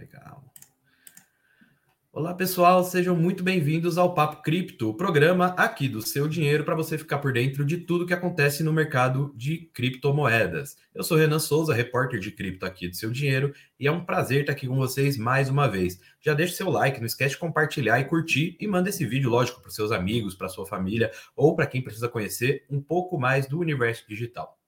Legal. Olá, pessoal, sejam muito bem-vindos ao Papo Cripto, o programa aqui do seu dinheiro para você ficar por dentro de tudo que acontece no mercado de criptomoedas. Eu sou Renan Souza, repórter de cripto aqui do seu dinheiro, e é um prazer estar aqui com vocês mais uma vez. Já deixa seu like, não esquece de compartilhar e curtir e manda esse vídeo, lógico, para seus amigos, para sua família ou para quem precisa conhecer um pouco mais do universo digital.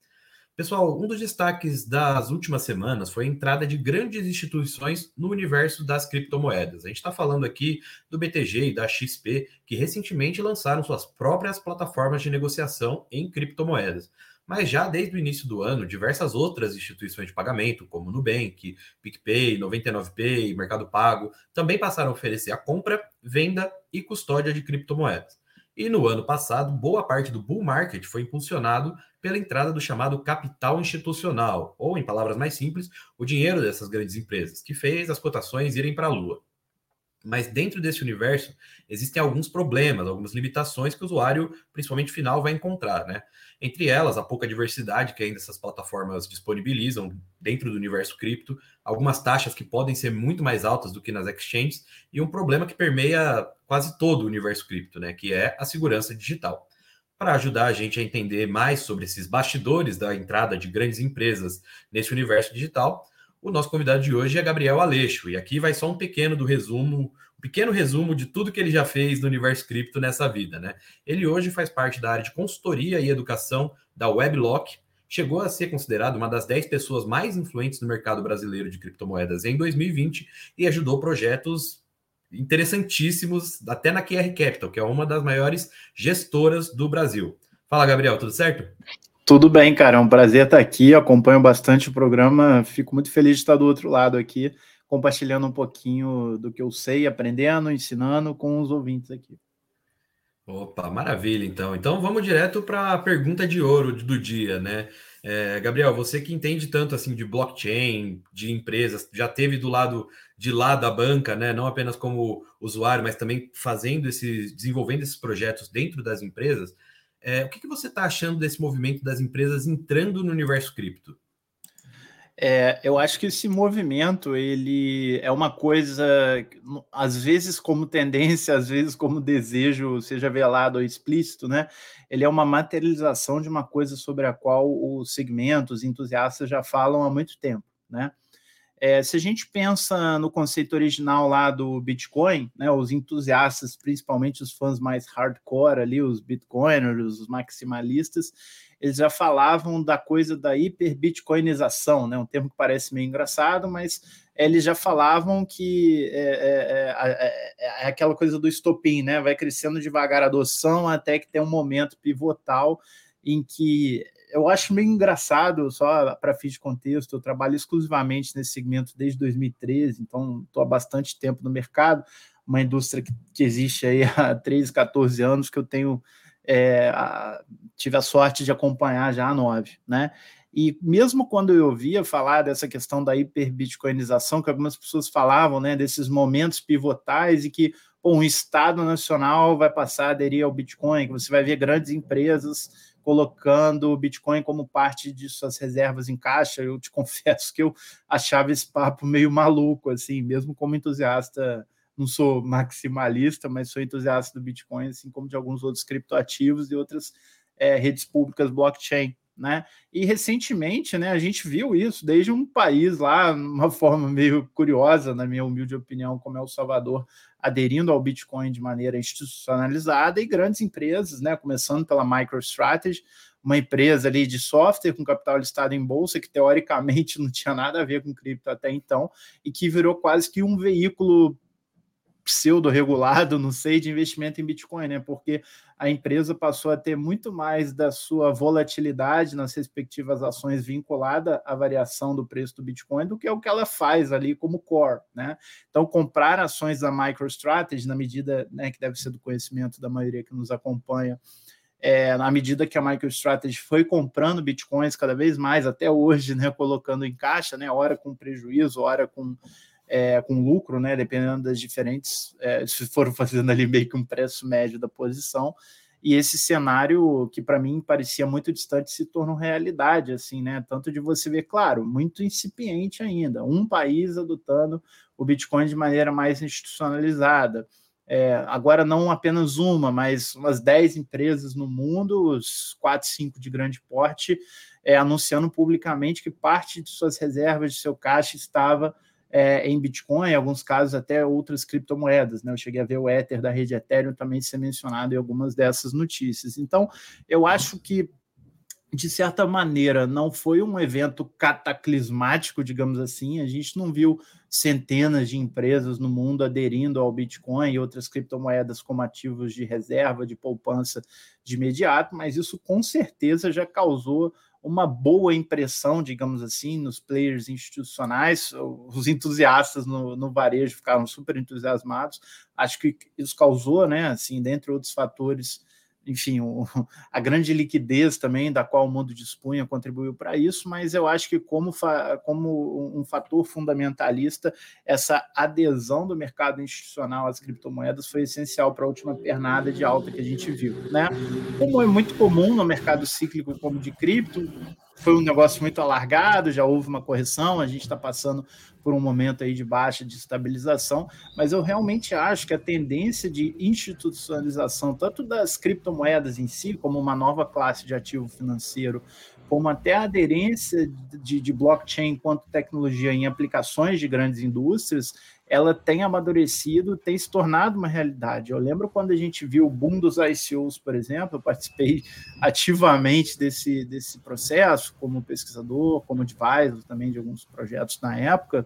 Pessoal, um dos destaques das últimas semanas foi a entrada de grandes instituições no universo das criptomoedas. A gente está falando aqui do BTG e da XP, que recentemente lançaram suas próprias plataformas de negociação em criptomoedas. Mas já desde o início do ano, diversas outras instituições de pagamento, como Nubank, PicPay, 99Pay, Mercado Pago, também passaram a oferecer a compra, venda e custódia de criptomoedas. E no ano passado, boa parte do bull market foi impulsionado pela entrada do chamado capital institucional, ou, em palavras mais simples, o dinheiro dessas grandes empresas, que fez as cotações irem para a lua. Mas dentro desse universo existem alguns problemas, algumas limitações que o usuário, principalmente final, vai encontrar, né? Entre elas, a pouca diversidade que ainda essas plataformas disponibilizam dentro do universo cripto, algumas taxas que podem ser muito mais altas do que nas exchanges e um problema que permeia quase todo o universo cripto, né? Que é a segurança digital. Para ajudar a gente a entender mais sobre esses bastidores da entrada de grandes empresas nesse universo digital, o nosso convidado de hoje é Gabriel Aleixo, e aqui vai só um pequeno do resumo, um pequeno resumo de tudo que ele já fez no universo cripto nessa vida, né? Ele hoje faz parte da área de consultoria e educação da Weblock, chegou a ser considerado uma das 10 pessoas mais influentes no mercado brasileiro de criptomoedas em 2020 e ajudou projetos interessantíssimos até na QR Capital, que é uma das maiores gestoras do Brasil. Fala, Gabriel, tudo certo? Tudo bem, cara. É um prazer estar aqui. Acompanho bastante o programa. Fico muito feliz de estar do outro lado aqui, compartilhando um pouquinho do que eu sei, aprendendo, ensinando com os ouvintes aqui. Opa, maravilha, então. Então vamos direto para a pergunta de ouro do dia, né? É, Gabriel, você que entende tanto assim de blockchain, de empresas, já teve do lado de lá da banca, né? Não apenas como usuário, mas também fazendo esses, desenvolvendo esses projetos dentro das empresas. É, o que, que você está achando desse movimento das empresas entrando no universo cripto? É, eu acho que esse movimento ele é uma coisa, às vezes como tendência, às vezes como desejo, seja velado ou explícito, né? Ele é uma materialização de uma coisa sobre a qual os segmentos, os entusiastas já falam há muito tempo, né? É, se a gente pensa no conceito original lá do Bitcoin, né, os entusiastas, principalmente os fãs mais hardcore ali, os bitcoiners, os maximalistas, eles já falavam da coisa da hiperbitcoinização, né, um termo que parece meio engraçado, mas eles já falavam que é, é, é, é aquela coisa do estopim, né, vai crescendo devagar a adoção até que tem um momento pivotal em que eu acho meio engraçado, só para fins de contexto, eu trabalho exclusivamente nesse segmento desde 2013, então estou há bastante tempo no mercado, uma indústria que, que existe aí há 13, 14 anos, que eu tenho é, a, tive a sorte de acompanhar já há nove, né? E mesmo quando eu ouvia falar dessa questão da hiperbitcoinização, que algumas pessoas falavam, né, desses momentos pivotais e que um Estado nacional vai passar a aderir ao Bitcoin, que você vai ver grandes empresas colocando o Bitcoin como parte de suas reservas em caixa. Eu te confesso que eu achava esse papo meio maluco, assim, mesmo como entusiasta. Não sou maximalista, mas sou entusiasta do Bitcoin, assim como de alguns outros criptoativos e outras é, redes públicas blockchain né? E recentemente, né, a gente viu isso desde um país lá, uma forma meio curiosa, na minha humilde opinião, como é o Salvador, aderindo ao Bitcoin de maneira institucionalizada e grandes empresas, né, começando pela MicroStrategy, uma empresa ali de software com capital listado em bolsa que teoricamente não tinha nada a ver com cripto até então e que virou quase que um veículo pseudo-regulado, não sei, de investimento em Bitcoin, né? Porque a empresa passou a ter muito mais da sua volatilidade nas respectivas ações vinculada à variação do preço do Bitcoin do que o que ela faz ali como core, né? Então, comprar ações da MicroStrategy, na medida né, que deve ser do conhecimento da maioria que nos acompanha, é, na medida que a MicroStrategy foi comprando bitcoins cada vez mais, até hoje, né, colocando em caixa, né, hora com prejuízo, hora com é, com lucro, né? Dependendo das diferentes, é, se for fazendo ali meio que um preço médio da posição. e esse cenário que para mim parecia muito distante se tornou realidade, assim, né? Tanto de você ver, claro, muito incipiente ainda, um país adotando o Bitcoin de maneira mais institucionalizada. É, agora não apenas uma, mas umas 10 empresas no mundo, os 4, 5 de grande porte, é, anunciando publicamente que parte de suas reservas, de seu caixa, estava é, em Bitcoin, em alguns casos até outras criptomoedas. Né? Eu cheguei a ver o Ether da rede Ethereum também ser mencionado em algumas dessas notícias. Então, eu acho que de certa maneira, não foi um evento cataclismático, digamos assim. A gente não viu centenas de empresas no mundo aderindo ao Bitcoin e outras criptomoedas como ativos de reserva, de poupança de imediato, mas isso com certeza já causou uma boa impressão, digamos assim, nos players institucionais. Os entusiastas no, no varejo ficaram super entusiasmados. Acho que isso causou, né, assim, dentre outros fatores, enfim, o, a grande liquidez também da qual o mundo dispunha contribuiu para isso, mas eu acho que como, fa, como um fator fundamentalista, essa adesão do mercado institucional às criptomoedas foi essencial para a última pernada de alta que a gente viu. Né? Como é muito comum no mercado cíclico como de cripto, foi um negócio muito alargado, já houve uma correção, a gente está passando por um momento aí de baixa de estabilização, mas eu realmente acho que a tendência de institucionalização, tanto das criptomoedas em si, como uma nova classe de ativo financeiro, como até a aderência de, de blockchain enquanto tecnologia em aplicações de grandes indústrias, ela tem amadurecido, tem se tornado uma realidade. Eu lembro quando a gente viu o boom dos ICOs, por exemplo, eu participei ativamente desse, desse processo, como pesquisador, como advisor também de alguns projetos na época,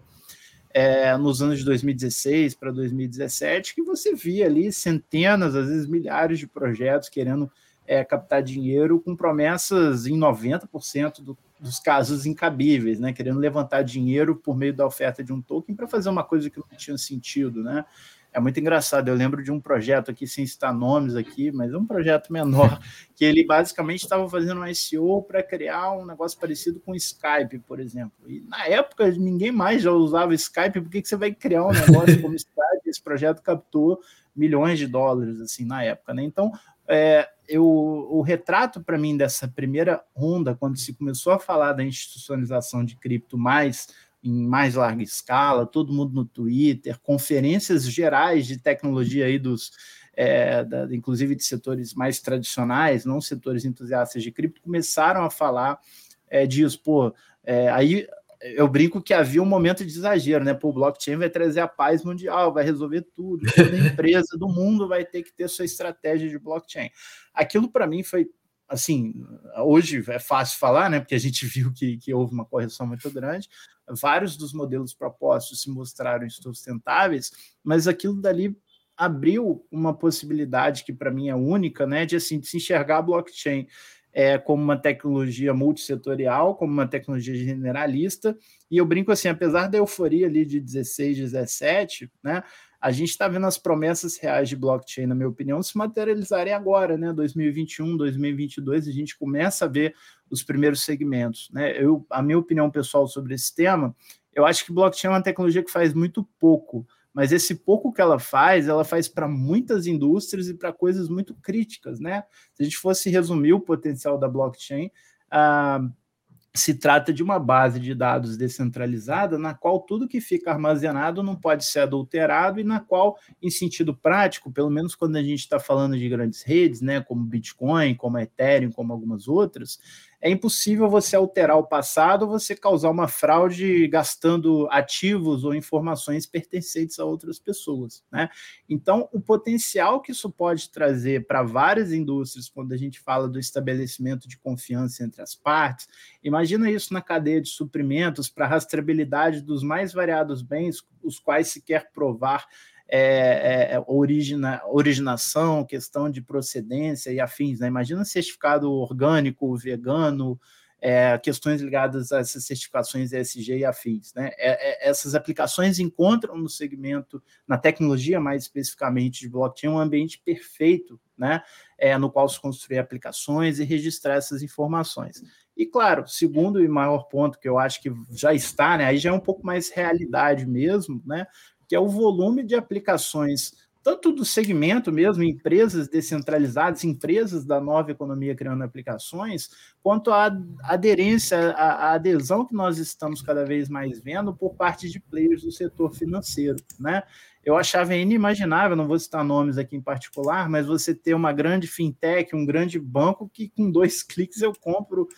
é, nos anos de 2016 para 2017, que você via ali centenas, às vezes milhares de projetos querendo é, captar dinheiro com promessas em 90% do, dos casos incabíveis, né? Querendo levantar dinheiro por meio da oferta de um token para fazer uma coisa que não tinha sentido, né? É muito engraçado. Eu lembro de um projeto aqui, sem citar nomes aqui, mas é um projeto menor, que ele basicamente estava fazendo um SEO para criar um negócio parecido com Skype, por exemplo. E na época ninguém mais já usava Skype, por que, que você vai criar um negócio como Skype? Esse projeto captou milhões de dólares assim na época, né? Então, é, eu, o retrato para mim dessa primeira onda, quando se começou a falar da institucionalização de cripto mais em mais larga escala, todo mundo no Twitter, conferências gerais de tecnologia aí dos, é, da, inclusive de setores mais tradicionais, não setores entusiastas de cripto, começaram a falar é, disso. Pô, é, aí eu brinco que havia um momento de exagero, né? Pô, o blockchain vai trazer a paz mundial, vai resolver tudo, toda empresa do mundo vai ter que ter sua estratégia de blockchain. Aquilo para mim foi assim, hoje é fácil falar, né? Porque a gente viu que, que houve uma correção muito grande. Vários dos modelos propostos se mostraram sustentáveis, mas aquilo dali abriu uma possibilidade que para mim é única, né? De assim, de se enxergar a blockchain é, como uma tecnologia multissetorial, como uma tecnologia generalista, e eu brinco assim, apesar da euforia ali de 16, 17, né, a gente está vendo as promessas reais de blockchain, na minha opinião, se materializarem agora, né, 2021, 2022, a gente começa a ver os primeiros segmentos, né, eu, a minha opinião pessoal sobre esse tema, eu acho que blockchain é uma tecnologia que faz muito pouco, mas esse pouco que ela faz, ela faz para muitas indústrias e para coisas muito críticas, né? Se a gente fosse resumir o potencial da blockchain, ah, se trata de uma base de dados descentralizada na qual tudo que fica armazenado não pode ser adulterado e na qual, em sentido prático, pelo menos quando a gente está falando de grandes redes, né, como Bitcoin, como Ethereum, como algumas outras, é impossível você alterar o passado ou você causar uma fraude gastando ativos ou informações pertencentes a outras pessoas. Né? Então, o potencial que isso pode trazer para várias indústrias, quando a gente fala do estabelecimento de confiança entre as partes, imagina isso na cadeia de suprimentos para rastreabilidade dos mais variados bens, os quais se quer provar é, é, origina, originação, questão de procedência e afins. Né? Imagina certificado orgânico, vegano, é, questões ligadas a essas certificações ESG e afins. Né? É, é, essas aplicações encontram no segmento, na tecnologia mais especificamente de blockchain, um ambiente perfeito né? É, no qual se construir aplicações e registrar essas informações. E claro, segundo e maior ponto que eu acho que já está, né? aí já é um pouco mais realidade mesmo, né? Que é o volume de aplicações tanto do segmento mesmo, empresas descentralizadas, empresas da nova economia criando aplicações, quanto a aderência, a, a, adesão que nós estamos cada vez mais vendo por parte de players do setor financeiro, né? Eu achava inimaginável, não vou citar nomes aqui em particular, mas você ter uma grande fintech, um grande banco que com dois cliques eu compro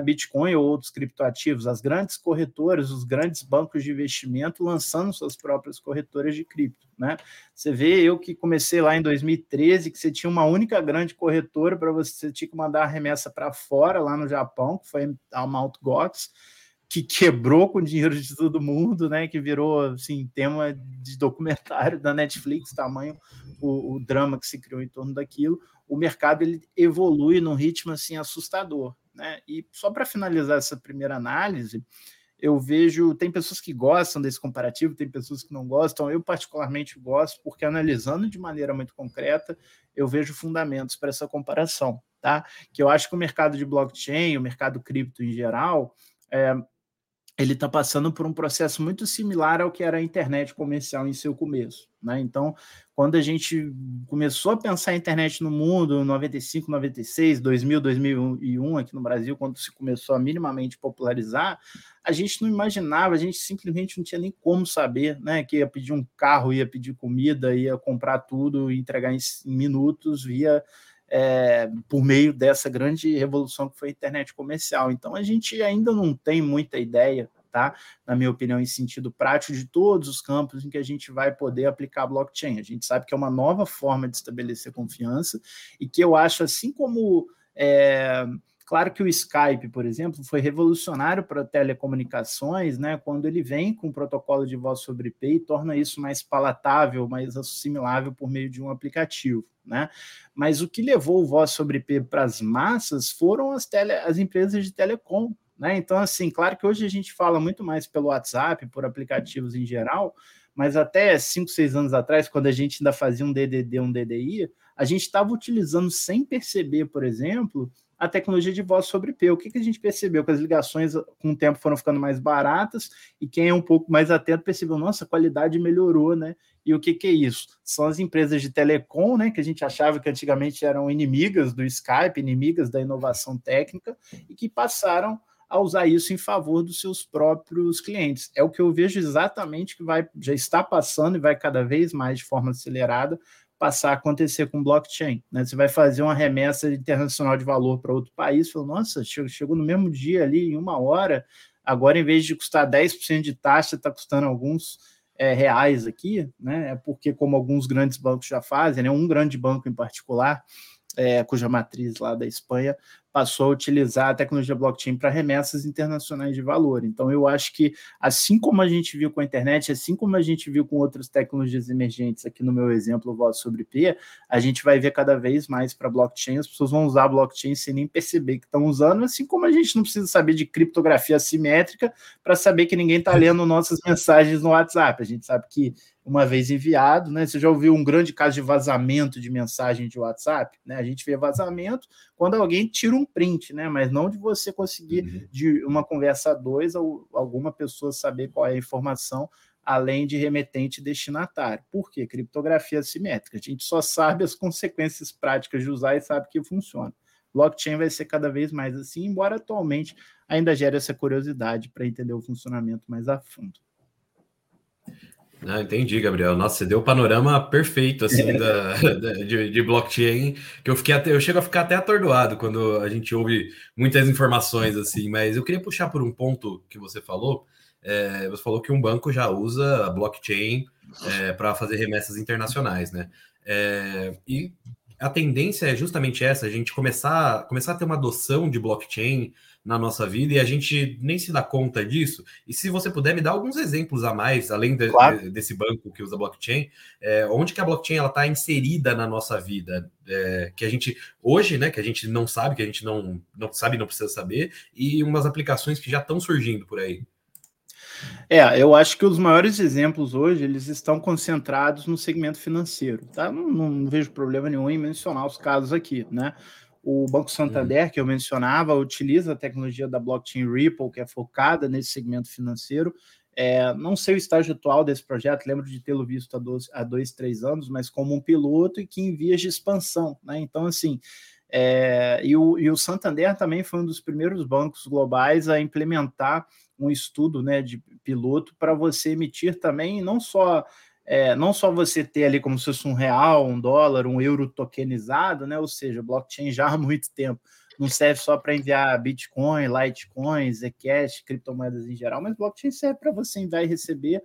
Bitcoin ou outros criptoativos, as grandes corretoras, os grandes bancos de investimento lançando suas próprias corretoras de cripto, né? Você vê eu que comecei lá em 2013, que você tinha uma única grande corretora para você, você tinha que mandar a remessa para fora lá no Japão, que foi a Mt. Gox, que quebrou com o dinheiro de todo mundo, né? Que virou assim tema de documentário da Netflix, tamanho o, o drama que se criou em torno daquilo. O mercado ele evolui num ritmo assim assustador. Né? E só para finalizar essa primeira análise, eu vejo, tem pessoas que gostam desse comparativo, tem pessoas que não gostam, eu particularmente gosto, porque analisando de maneira muito concreta, eu vejo fundamentos para essa comparação, tá? Que eu acho que o mercado de blockchain, o mercado cripto em geral, é, ele está passando por um processo muito similar ao que era a internet comercial em seu começo. Né? Então, quando a gente começou a pensar a internet no mundo, 95, 96, 2000, 2001, aqui no Brasil, quando se começou a minimamente popularizar, a gente não imaginava, a gente simplesmente não tinha nem como saber né, que ia pedir um carro, ia pedir comida, ia comprar tudo entregar em minutos via é, por meio dessa grande revolução que foi a internet comercial. Então a gente ainda não tem muita ideia, tá? Na minha opinião, em sentido prático, de todos os campos em que a gente vai poder aplicar blockchain. A gente sabe que é uma nova forma de estabelecer confiança e que eu acho assim como é, Claro que o Skype, por exemplo, foi revolucionário para telecomunicações, né? Quando ele vem com o protocolo de voz sobre IP e torna isso mais palatável, mais assimilável por meio de um aplicativo, né? Mas o que levou o voz sobre IP para as massas foram as, tele, as empresas de telecom, né? Então, assim, claro que hoje a gente fala muito mais pelo WhatsApp, por aplicativos em geral, mas até 5, 6 anos atrás, quando a gente ainda fazia um DDD, um DDI, a gente estava utilizando sem perceber, por exemplo, a tecnologia de voz sobre IP. O que, que a gente percebeu? Que as ligações com o tempo foram ficando mais baratas e quem é um pouco mais atento percebeu, nossa, a qualidade melhorou, né? E o que, que é isso? São as empresas de telecom, né? Que a gente achava que antigamente eram inimigas do Skype, inimigas da inovação técnica, e que passaram a usar isso em favor dos seus próprios clientes. É o que eu vejo exatamente que vai já está passando e vai cada vez mais de forma acelerada passar a acontecer com blockchain. Né? Você vai fazer uma remessa internacional de valor para outro país, falou, nossa, chegou no mesmo dia ali, em uma hora, agora em vez de custar 10% de taxa, está custando alguns é, reais aqui, né? É porque, como alguns grandes bancos já fazem, né? um grande banco em particular, é, cuja matriz lá da Espanha passou a utilizar a tecnologia blockchain para remessas internacionais de valor. Então, eu acho que, assim como a gente viu com a internet, assim como a gente viu com outras tecnologias emergentes, aqui no meu exemplo, voz sobre P, a gente vai ver cada vez mais para blockchain, as pessoas vão usar blockchain sem nem perceber que estão usando, assim como a gente não precisa saber de criptografia assimétrica para saber que ninguém está lendo nossas mensagens no WhatsApp. A gente sabe que uma vez enviado, né? Você já ouviu um grande caso de vazamento de mensagem de WhatsApp, né? A gente vê vazamento quando alguém tira um print, né? Mas não de você conseguir uhum. de uma conversa a dois ou alguma pessoa saber qual é a informação além de remetente e destinatário. Por quê? Criptografia assimétrica. A gente só sabe as consequências práticas de usar e sabe que funciona. Blockchain vai ser cada vez mais assim, embora atualmente ainda gere essa curiosidade para entender o funcionamento mais a fundo. Ah, entendi, Gabriel. Nossa, você deu o panorama perfeito assim é. da, da de, de, blockchain, que eu fiquei até, eu chego a ficar até atordoado quando a gente ouve muitas informações assim, mas eu queria puxar por um ponto que você falou. É, você falou que um banco já usa blockchain é, para fazer remessas internacionais, né? É, e a tendência é justamente essa, a gente começar, começar a ter uma adoção de blockchain na nossa vida e a gente nem se dá conta disso. E se você puder me dar alguns exemplos a mais, além de, claro. de, desse banco que usa blockchain, é, onde que a blockchain ela está inserida na nossa vida, é, que a gente hoje, né, que a gente não sabe, que a gente não, não sabe, não precisa saber, e umas aplicações que já estão surgindo por aí. É, eu acho que os maiores exemplos hoje eles estão concentrados no segmento financeiro, tá? Não, não vejo problema nenhum em mencionar os casos aqui, né? O Banco Santander, que eu mencionava, utiliza a tecnologia da blockchain Ripple, que é focada nesse segmento financeiro. É, não sei o estágio atual desse projeto, lembro de tê-lo visto há dois, há dois, três anos, mas como um piloto e que em vias de expansão. Né? Então, assim, é, e, o, e o Santander também foi um dos primeiros bancos globais a implementar um estudo né, de piloto para você emitir também não só é, não só você ter ali como se fosse um real, um dólar, um euro tokenizado, né? Ou seja, blockchain já há muito tempo não serve só para enviar Bitcoin, Litecoin, Zcash, criptomoedas em geral, mas blockchain serve para você enviar e receber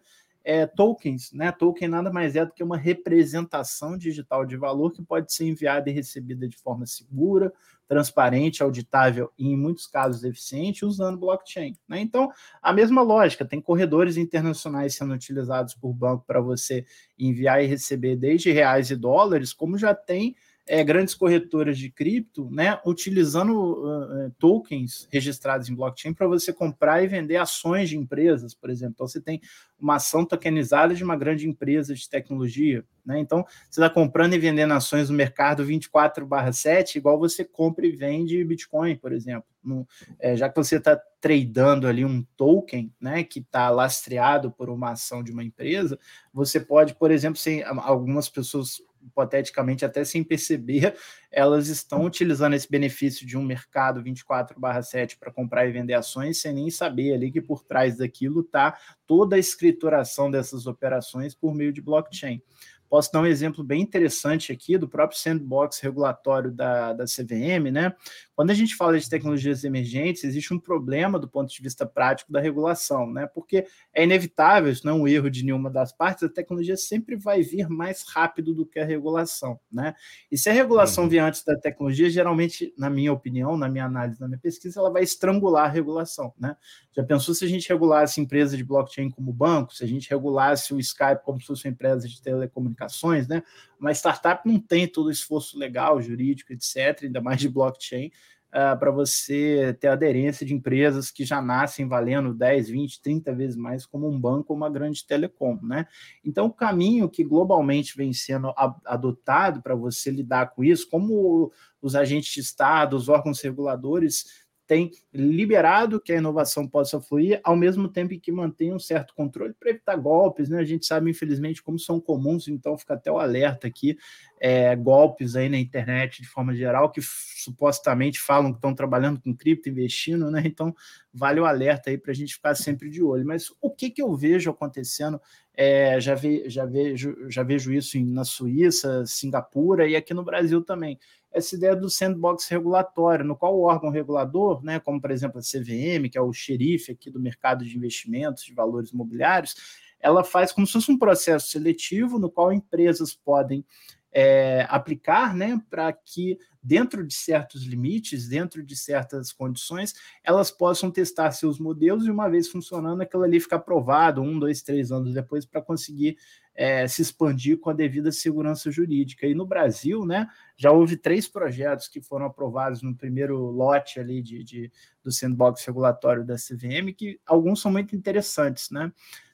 é, tokens, né? Token nada mais é do que uma representação digital de valor que pode ser enviada e recebida de forma segura, transparente, auditável e, em muitos casos, eficiente, usando blockchain. Né? Então, a mesma lógica, tem corredores internacionais sendo utilizados por banco para você enviar e receber desde reais e dólares, como já tem é, grandes corretoras de cripto, né, utilizando uh, tokens registrados em blockchain para você comprar e vender ações de empresas, por exemplo. Então, você tem uma ação tokenizada de uma grande empresa de tecnologia. Né? Então, você está comprando e vendendo ações no mercado 24/7, igual você compra e vende Bitcoin, por exemplo. No, é, já que você está tradando ali um token, né, que está lastreado por uma ação de uma empresa, você pode, por exemplo, sem algumas pessoas hipoteticamente até sem perceber, elas estão utilizando esse benefício de um mercado 24/7 para comprar e vender ações sem nem saber ali que por trás daquilo está toda a escrituração dessas operações por meio de blockchain. Posso dar um exemplo bem interessante aqui do próprio sandbox regulatório da, da CVM, né? Quando a gente fala de tecnologias emergentes, existe um problema do ponto de vista prático da regulação, né? Porque é inevitável, isso não é um erro de nenhuma das partes, a tecnologia sempre vai vir mais rápido do que a regulação, né? E se a regulação uhum. vier antes da tecnologia, geralmente, na minha opinião, na minha análise, na minha pesquisa, ela vai estrangular a regulação, né? Já pensou se a gente regulasse empresa de blockchain como banco, se a gente regulasse o Skype como se fosse uma empresa de telecomunicações, né? Uma startup não tem todo o esforço legal, jurídico, etc., ainda mais de blockchain, uh, ah, para você ter aderência de empresas que já nascem valendo 10, 20, 30 vezes mais como um banco ou uma grande telecom, né? Então, o caminho que globalmente vem sendo adotado para você lidar com isso, como os agentes de Estado, os órgãos reguladores tem liberado que a inovação possa fluir, ao mesmo tempo que mantém um certo controle para evitar golpes, né? A gente sabe, infelizmente, como são comuns, então fica até o alerta aqui, é, golpes aí na internet de forma geral, que supostamente falam que estão trabalhando com cripto, investindo, né? Então, vale o alerta aí para a gente ficar sempre de olho. Mas o que, que eu vejo acontecendo? É, já, ve, já, vejo, já vejo isso em, na Suíça, Singapura e aqui no Brasil também essa ideia do sandbox regulatório, no qual o órgão regulador, né, como por exemplo a CVM, que é o xerife aqui do mercado de investimentos de valores imobiliários, ela faz como se fosse um processo seletivo no qual empresas podem é, aplicar, né, para que dentro de certos limites, dentro de certas condições, elas possam testar seus modelos e uma vez funcionando, aquilo ali ficar aprovado um, dois, três anos depois para conseguir é, se expandir com a devida segurança jurídica. E no Brasil, né, já houve três projetos que foram aprovados no primeiro lote ali de, de do sandbox regulatório da CVM, que alguns são muito interessantes, né?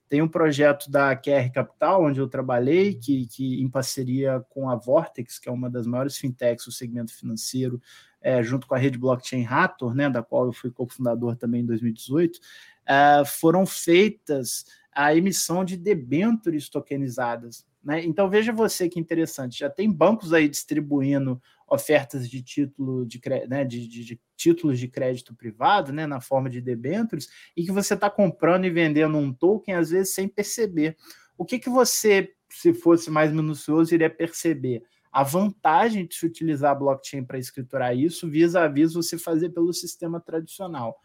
Tem um projeto da QR Capital, onde eu trabalhei, que, que em parceria com a Vortex, que é uma das maiores fintechs do segmento financeiro, é, junto com a rede blockchain Rator, né, da qual eu fui cofundador também em 2018, é, foram feitas a emissão de debêntures tokenizadas. Né? Então veja você que interessante, já tem bancos aí distribuindo ofertas de título de, né, de, de, de títulos de crédito privado, né, na forma de debêntures, e que você está comprando e vendendo um token às vezes sem perceber. O que, que você, se fosse mais minucioso, iria perceber? A vantagem de se utilizar a blockchain para escriturar isso, vis a vis você fazer pelo sistema tradicional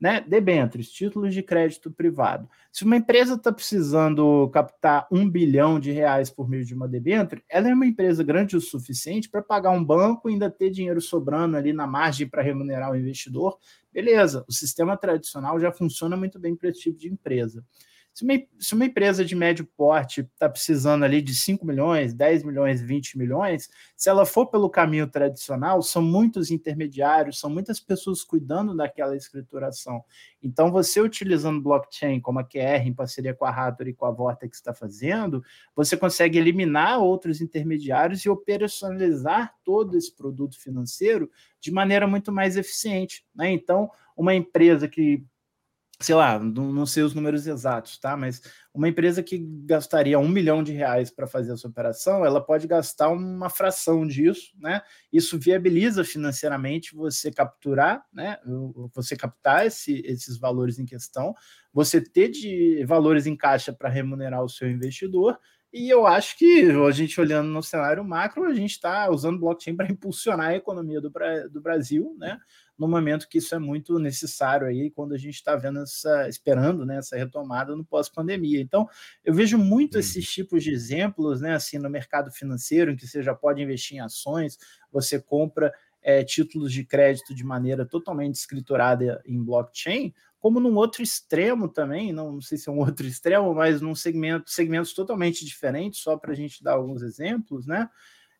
né? Debêntures, títulos de crédito privado. Se uma empresa está precisando captar um bilhão de reais por meio de uma debênture, ela é uma empresa grande o suficiente para pagar um banco e ainda ter dinheiro sobrando ali na margem para remunerar o investidor. Beleza, o sistema tradicional já funciona muito bem para esse tipo de empresa. Se uma, se uma empresa de médio porte está precisando ali de 5 milhões, 10 milhões, 20 milhões, se ela for pelo caminho tradicional, são muitos intermediários, são muitas pessoas cuidando daquela escrituração. Então, você utilizando blockchain como a QR, em parceria com a Raptor e com a Vortex está fazendo, você consegue eliminar outros intermediários e operacionalizar todo esse produto financeiro de maneira muito mais eficiente. Né? Então, uma empresa que sei lá, não, sei os números exatos, tá? Mas uma empresa que gastaria um milhão de reais para fazer essa operação, ela pode gastar uma fração disso, né? Isso viabiliza financeiramente você capturar, né? Você captar esse, esses valores em questão, você ter de valores em caixa para remunerar o seu investidor. E eu acho que a gente olhando no cenário macro, a gente está usando blockchain para impulsionar a economia do, do Brasil, né? No momento que isso é muito necessário aí, quando a gente está vendo essa, esperando né, essa retomada no pós-pandemia. Então, eu vejo muito uhum. esses tipos de exemplos, né, assim, no mercado financeiro, em que você já pode investir em ações, você compra é, títulos de crédito de maneira totalmente escriturada em blockchain, como num outro extremo também, não, não sei se é um outro extremo, mas num segmento, segmentos totalmente diferentes, só para a gente dar alguns exemplos, né?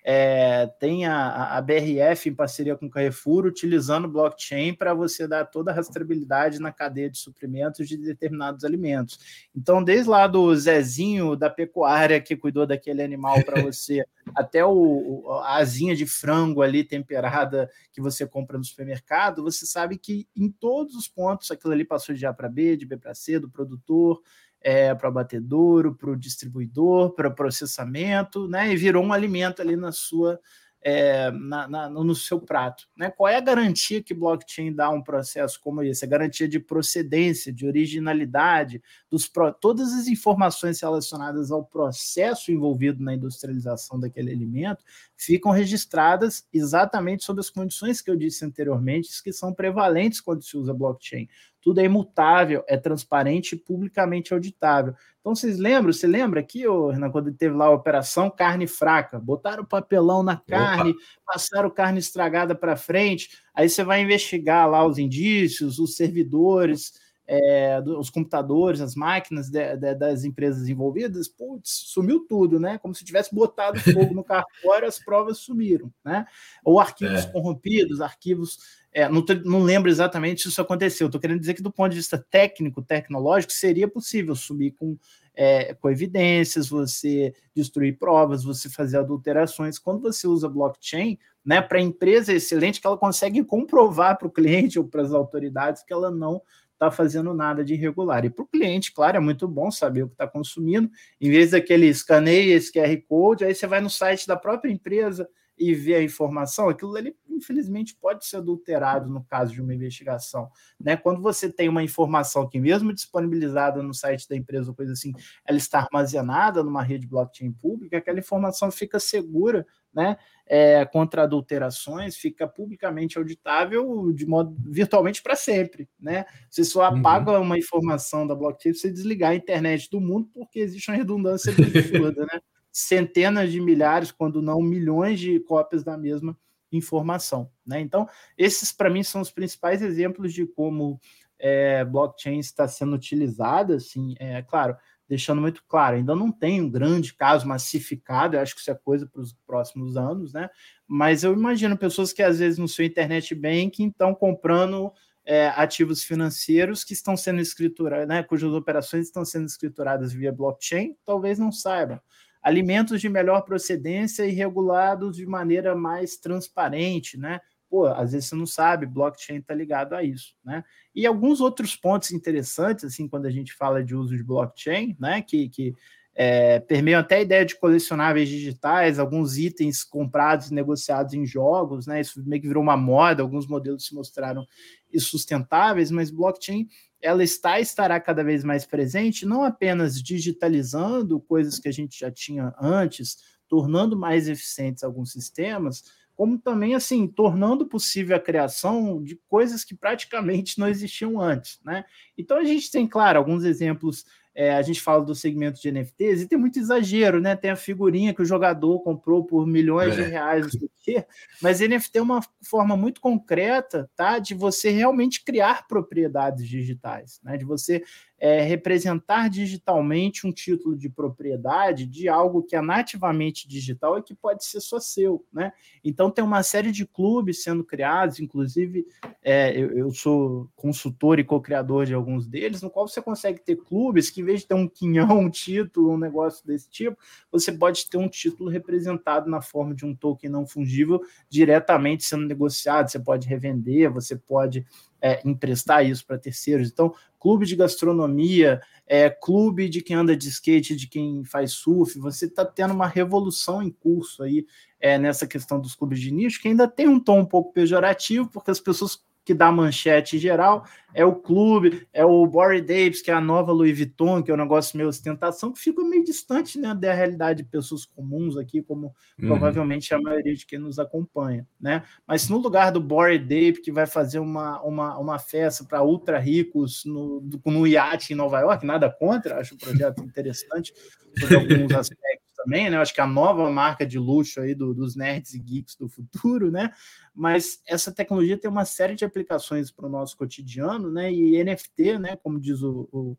É, tem a, a, BRF em parceria com o Carrefour utilizando blockchain para você dar toda a rastreabilidade na cadeia de suprimentos de determinados alimentos. Então, desde lá do Zezinho da pecuária que cuidou daquele animal para você, até o, a asinha de frango ali temperada que você compra no supermercado, você sabe que em todos os pontos aquilo ali passou de A para B, de B para C, do produtor é, para abatedouro, para o distribuidor, para processamento, né? E virou um alimento ali na sua é, na, na, no seu prato. Né? Qual é a garantia que blockchain dá a um processo como esse? A garantia de procedência, de originalidade, dos todas as informações relacionadas ao processo envolvido na industrialização daquele alimento ficam registradas exatamente sob as condições que eu disse anteriormente, que são prevalentes quando se usa blockchain tudo é imutável, é transparente e publicamente auditável. Então, vocês lembram? Você lembra aqui, ô, Renan, quando teve lá a operação carne fraca? Botaram papelão na carne, Opa. passaram carne estragada para frente, aí você vai investigar lá os indícios, os servidores, é, os computadores, as máquinas de, de, das empresas envolvidas, putz, sumiu tudo, né? Como se tivesse botado fogo no cartório, as provas sumiram, né? Ou arquivos é. corrompidos, arquivos é, não, não, lembro exatamente se isso aconteceu. Estou querendo dizer que, do ponto de vista técnico, tecnológico, seria possível subir com, é, com evidências, você destruir provas, você fazer adulterações. Quando você usa blockchain, né, para a empresa é excelente que ela consegue comprovar para o cliente ou para as autoridades que ela não está fazendo nada de irregular. E para o cliente, claro, é muito bom saber o que está consumindo. Em vez daquele escaneia esse QR Code, aí você vai no site da própria empresa e ver a informação, aquilo ali, infelizmente, pode ser adulterado no caso de uma investigação. Né? Quando você tem uma informação que, mesmo disponibilizada no site da empresa, ou coisa assim, ela está armazenada numa rede blockchain pública, aquela informação fica segura né, é, contra adulterações, fica publicamente auditável de modo virtualmente para sempre, né? Você só uhum. apaga uhum. uma informação da blockchain se você desligar a internet do mundo, porque existe uma redundância absurda, né? Centenas de milhares, quando não milhões de cópias da mesma informação. Né? Então, esses para mim são os principais exemplos de como é, blockchain está sendo utilizada. Assim, é claro, deixando muito claro, ainda não tem um grande caso massificado, eu acho que isso é coisa para os próximos anos, né? Mas eu imagino pessoas que às vezes no seu internet banking estão comprando é, ativos financeiros que estão sendo escriturados, né, cujas operações estão sendo escrituradas via blockchain, talvez não saibam alimentos de melhor procedência e regulados de maneira mais transparente, né? Pô, às vezes você não sabe, blockchain está ligado a isso, né? E alguns outros pontos interessantes, assim, quando a gente fala de uso de blockchain, né? Que, que é, permeiam até a ideia de colecionáveis digitais, alguns itens comprados e negociados em jogos, né? Isso meio que virou uma moda, alguns modelos se mostraram insustentáveis, mas blockchain ela está e estará cada vez mais presente, não apenas digitalizando coisas que a gente já tinha antes, tornando mais eficientes alguns sistemas, como também assim tornando possível a criação de coisas que praticamente não existiam antes, né? Então a gente tem, claro, alguns exemplos é, a gente fala do segmento de NFTs e tem muito exagero, né? Tem a figurinha que o jogador comprou por milhões é. de reais, não sei o quê, mas NFT é uma forma muito concreta, tá? De você realmente criar propriedades digitais, né? De você é, representar digitalmente um título de propriedade de algo que é nativamente digital e que pode ser só seu, né? Então tem uma série de clubes sendo criados, inclusive é, eu, eu, sou consultor e co-criador de alguns deles, no qual você consegue ter clubes que, em vez de ter um quinhão, um título, um negócio desse tipo, você pode ter um título representado na forma de um token não fungível diretamente sendo negociado. Você pode revender, você pode é, emprestar isso para terceiros. Então, clube de gastronomia, é, clube de quem anda de skate, de quem faz surf, você está tendo uma revolução em curso aí é, nessa questão dos clubes de nicho, que ainda tem um tom um pouco pejorativo, porque as pessoas que dá manchete geral, é o clube, é o Bory Davis, que é a nova Louis Vuitton, que é um negócio meio ostentação, que fica meio distante né, da realidade de pessoas comuns aqui, como uhum. provavelmente a maioria de quem nos acompanha. Né? Mas no lugar do Bory Davis, que vai fazer uma, uma, uma festa para ultra ricos no, no iate em Nova York, nada contra, acho o projeto interessante, por alguns aspectos também, né? Acho que a nova marca de luxo aí do, dos nerds e geeks do futuro, né? Mas essa tecnologia tem uma série de aplicações para o nosso cotidiano, né? E NFT, né? Como diz o, o,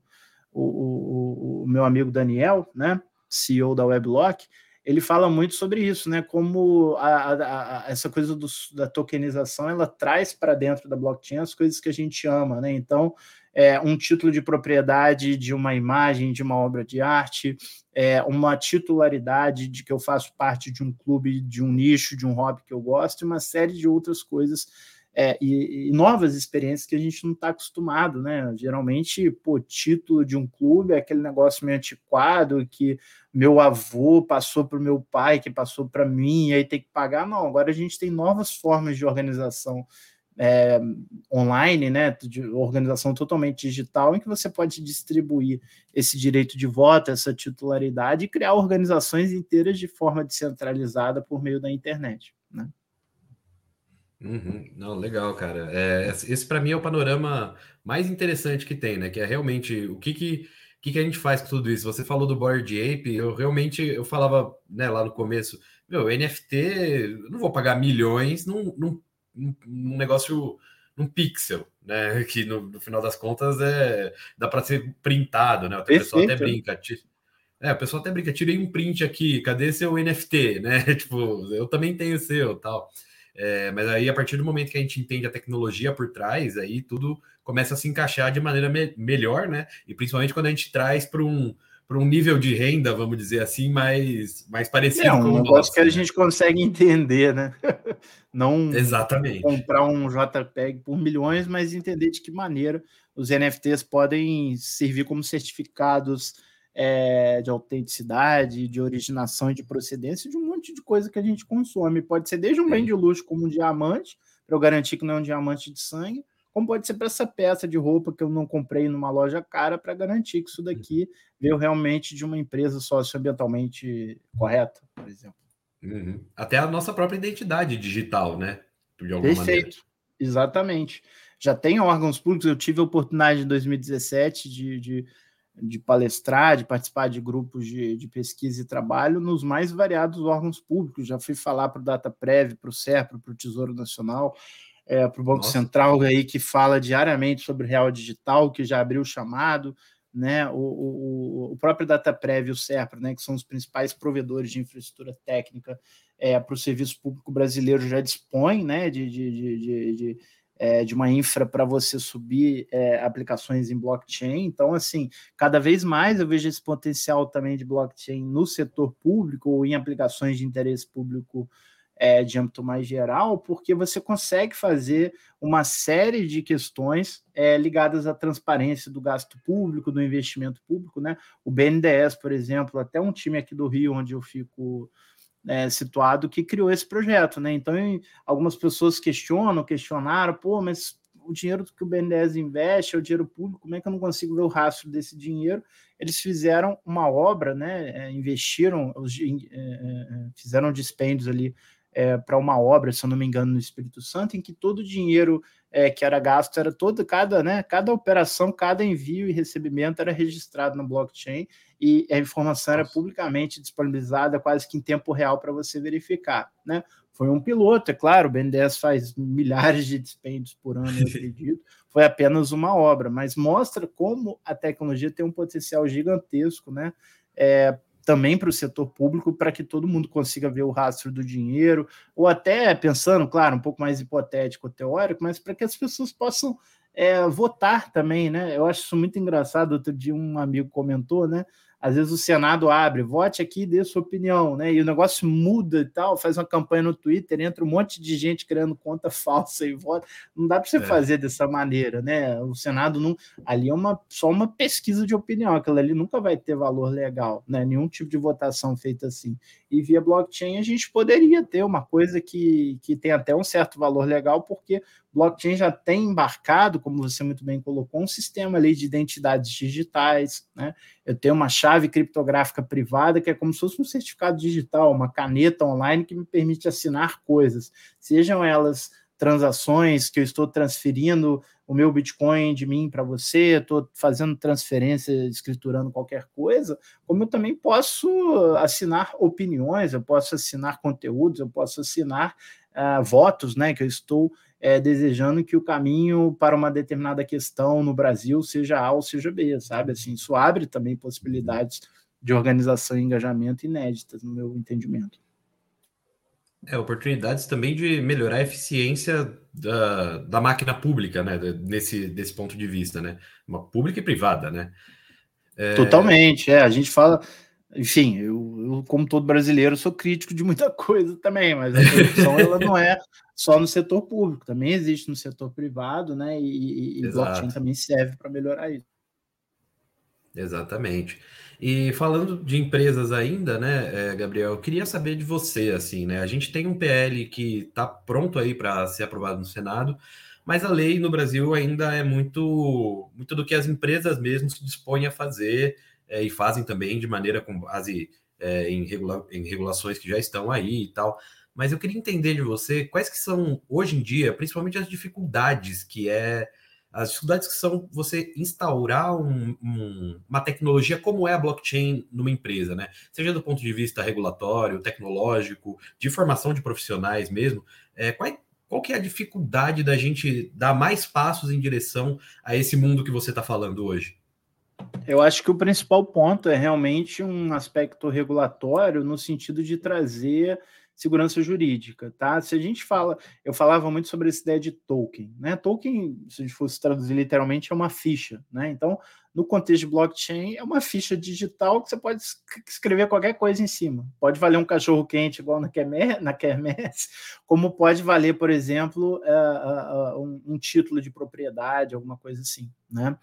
o, o meu amigo Daniel, né? CEO da Weblock, ele fala muito sobre isso, né? Como a, a, a, essa coisa do, da tokenização ela traz para dentro da blockchain as coisas que a gente ama, né? Então, é, um título de propriedade de uma imagem, de uma obra de arte, é, uma titularidade de que eu faço parte de um clube, de um nicho, de um hobby que eu gosto, e uma série de outras coisas é, e, e, novas experiências que a gente não está acostumado, né? Geralmente, pô, título de um clube é aquele negócio meio antiquado que meu avô passou para o meu pai, que passou para mim, e aí tem que pagar. Não, agora a gente tem novas formas de organização é, online, né, de organização totalmente digital, em que você pode distribuir esse direito de voto, essa titularidade e criar organizações inteiras de forma descentralizada por meio da internet. Né? Uhum. Não, legal, cara. É, esse para mim é o panorama mais interessante que tem, né? Que é realmente o que que, que, que a gente faz com tudo isso. Você falou do Board Ape, eu realmente eu falava né, lá no começo, meu, NFT, não vou pagar milhões num, num um, negócio, um pixel, né? Que no, no, final das contas é dá para ser printado, né? O pessoal até brinca. É, o pessoal até brinca, tirei um print aqui, cadê seu NFT, né? tipo, eu também tenho o seu, tal. É, mas aí, a partir do momento que a gente entende a tecnologia por trás, aí tudo começa a se encaixar de maneira me melhor, né? E principalmente quando a gente traz para um, para um nível de renda, vamos dizer assim, mais, mais parecido é, um com o negócio que a gente consegue entender, né? Não Exatamente. comprar um JPEG por milhões, mas entender de que maneira os NFTs podem servir como certificados é, de autenticidade, de originação e de procedência de um monte de coisa que a gente consome. Pode ser desde um bem de luxo como um diamante, para eu garantir que não é um diamante de sangue, como pode ser para essa peça de roupa que eu não comprei numa loja cara para garantir que isso daqui veio realmente de uma empresa socioambientalmente correta, por exemplo. Uhum. Até a nossa própria identidade digital, né? De alguma Perfeito. maneira. Exatamente. Já tem órgãos públicos, eu tive a oportunidade em 2017 de, de, de palestrar, de participar de grupos de, de, pesquisa e trabalho nos mais variados órgãos públicos. Já fui falar para o DataPrev, para o SERPRO, para o Tesouro Nacional, é, para o Banco Nossa. Central aí que fala diariamente sobre real digital, que já abriu o chamado, né? O, o, o próprio DataPrev e o SERPRA, né, que são os principais provedores de infraestrutura técnica é, para o serviço público brasileiro, já dispõem né, de, de, de, de é, de uma infra para você subir é, aplicações em blockchain. Então, assim, cada vez mais eu vejo esse potencial também de blockchain no setor público ou em aplicações de interesse público é, de âmbito mais geral, porque você consegue fazer uma série de questões é, ligadas à transparência do gasto público, do investimento público, né? O BNDES, por exemplo, até um time aqui do Rio, onde eu fico é, situado, que criou esse projeto, né? Então, algumas pessoas questionam, questionaram, pô, mas o dinheiro que o BNDES investe é o dinheiro público, como é que eu não consigo ver o rastro desse dinheiro? Eles fizeram uma obra, né? É, investiram, é, é, fizeram dispêndios ali é, para uma obra, se eu não me engano, no Espírito Santo, em que todo o dinheiro é, que era gasto era todo, cada, né, cada operação, cada envio e recebimento era registrado no blockchain e a informação era publicamente disponibilizada quase que em tempo real para você verificar, né? Foi um piloto, é claro, o BNDES faz milhares de dispêndios por ano, eu acredito. Foi apenas uma obra, mas mostra como a tecnologia tem um potencial gigantesco, né? É, também para o setor público, para que todo mundo consiga ver o rastro do dinheiro, ou até pensando, claro, um pouco mais hipotético, teórico, mas para que as pessoas possam é, votar também, né? Eu acho isso muito engraçado. Outro dia um amigo comentou, né? Às vezes o Senado abre, vote aqui, dê sua opinião, né? E o negócio muda e tal, faz uma campanha no Twitter, entra um monte de gente criando conta falsa e vota. Não dá para você é. fazer dessa maneira, né? O Senado não. Ali é uma, só uma pesquisa de opinião, aquilo ali nunca vai ter valor legal, né? Nenhum tipo de votação feita assim. E via blockchain a gente poderia ter uma coisa que, que tem até um certo valor legal, porque blockchain já tem embarcado, como você muito bem colocou, um sistema ali de identidades digitais, né? Eu tenho uma chave criptográfica privada que é como se fosse um certificado digital, uma caneta online que me permite assinar coisas, sejam elas transações que eu estou transferindo o meu Bitcoin de mim para você, estou fazendo transferência, escriturando qualquer coisa, como eu também posso assinar opiniões, eu posso assinar conteúdos, eu posso assinar uh, votos, né, que eu estou é, desejando que o caminho para uma determinada questão no Brasil seja A ou seja B, sabe? Assim, isso abre também possibilidades de organização e engajamento inéditas, no meu entendimento. É, oportunidades também de melhorar a eficiência da, da máquina pública, né? Nesse desse ponto de vista, né? Uma pública e privada, né? É... Totalmente, é. A gente fala, enfim, eu, eu, como todo brasileiro, sou crítico de muita coisa também, mas a corrupção ela não é só no setor público, também existe no setor privado, né? E, e blockchain também serve para melhorar isso. Exatamente. E falando de empresas ainda, né, é, Gabriel, eu queria saber de você, assim, né? A gente tem um PL que está pronto aí para ser aprovado no Senado, mas a lei no Brasil ainda é muito, muito do que as empresas mesmo se dispõem a fazer é, e fazem também de maneira com base é, em, regula em regulações que já estão aí e tal mas eu queria entender de você quais que são, hoje em dia, principalmente as dificuldades que é as dificuldades que são você instaurar um, um, uma tecnologia como é a blockchain numa empresa, né? Seja do ponto de vista regulatório, tecnológico, de formação de profissionais mesmo. É, qual, qual que é a dificuldade da gente dar mais passos em direção a esse mundo que você está falando hoje? Eu acho que o principal ponto é realmente um aspecto regulatório no sentido de trazer segurança jurídica, tá? Se a gente fala, eu falava muito sobre essa ideia de token, né? Token, se a gente fosse traduzir literalmente, é uma ficha, né? Então, no contexto de blockchain, é uma ficha digital que você pode escrever qualquer coisa em cima. Pode valer um cachorro quente igual na Kermesse, como pode valer, por exemplo, uh, uh, um, um título de propriedade, alguma coisa assim, né?